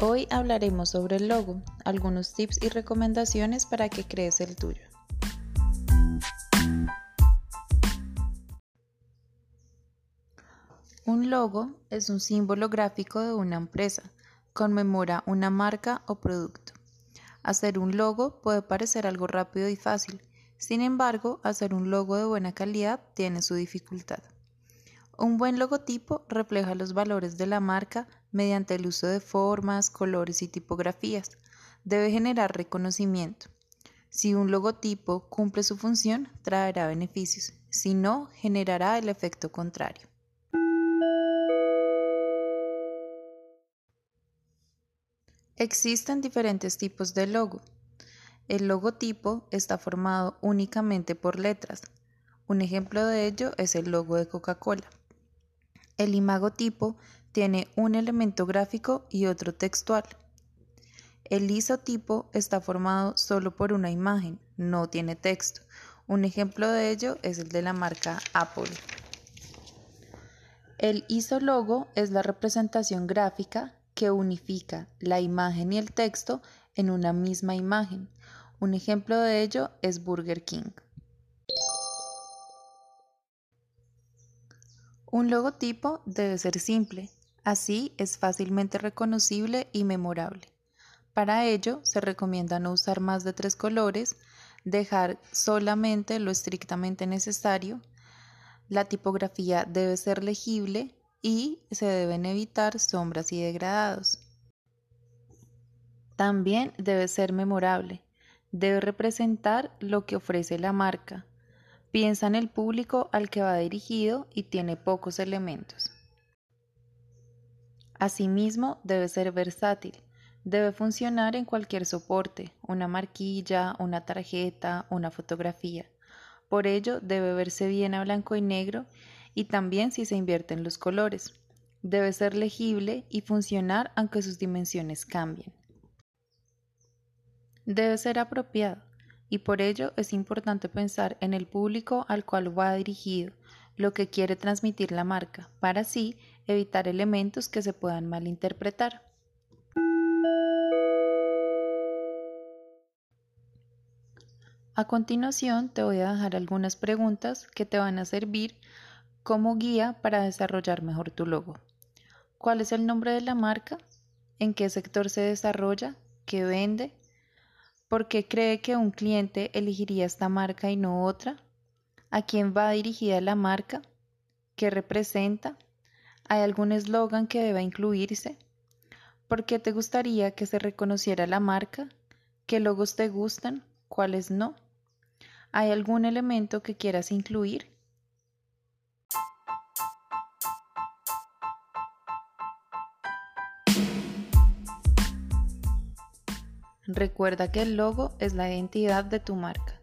Hoy hablaremos sobre el logo, algunos tips y recomendaciones para que crees el tuyo. Un logo es un símbolo gráfico de una empresa, conmemora una marca o producto. Hacer un logo puede parecer algo rápido y fácil, sin embargo, hacer un logo de buena calidad tiene su dificultad. Un buen logotipo refleja los valores de la marca mediante el uso de formas, colores y tipografías. Debe generar reconocimiento. Si un logotipo cumple su función, traerá beneficios. Si no, generará el efecto contrario. Existen diferentes tipos de logo. El logotipo está formado únicamente por letras. Un ejemplo de ello es el logo de Coca-Cola. El imagotipo tiene un elemento gráfico y otro textual. El isotipo está formado solo por una imagen, no tiene texto. Un ejemplo de ello es el de la marca Apple. El isólogo es la representación gráfica que unifica la imagen y el texto en una misma imagen. Un ejemplo de ello es Burger King. Un logotipo debe ser simple, así es fácilmente reconocible y memorable. Para ello se recomienda no usar más de tres colores, dejar solamente lo estrictamente necesario, la tipografía debe ser legible y se deben evitar sombras y degradados. También debe ser memorable, debe representar lo que ofrece la marca, Piensa en el público al que va dirigido y tiene pocos elementos. Asimismo, debe ser versátil. Debe funcionar en cualquier soporte, una marquilla, una tarjeta, una fotografía. Por ello, debe verse bien a blanco y negro y también si se invierten los colores. Debe ser legible y funcionar aunque sus dimensiones cambien. Debe ser apropiado y por ello es importante pensar en el público al cual va dirigido, lo que quiere transmitir la marca, para así evitar elementos que se puedan malinterpretar. A continuación te voy a dejar algunas preguntas que te van a servir como guía para desarrollar mejor tu logo. ¿Cuál es el nombre de la marca? ¿En qué sector se desarrolla? ¿Qué vende? ¿Por qué cree que un cliente elegiría esta marca y no otra? ¿A quién va dirigida la marca? ¿Qué representa? ¿Hay algún eslogan que deba incluirse? ¿Por qué te gustaría que se reconociera la marca? ¿Qué logos te gustan? ¿Cuáles no? ¿Hay algún elemento que quieras incluir? Recuerda que el logo es la identidad de tu marca.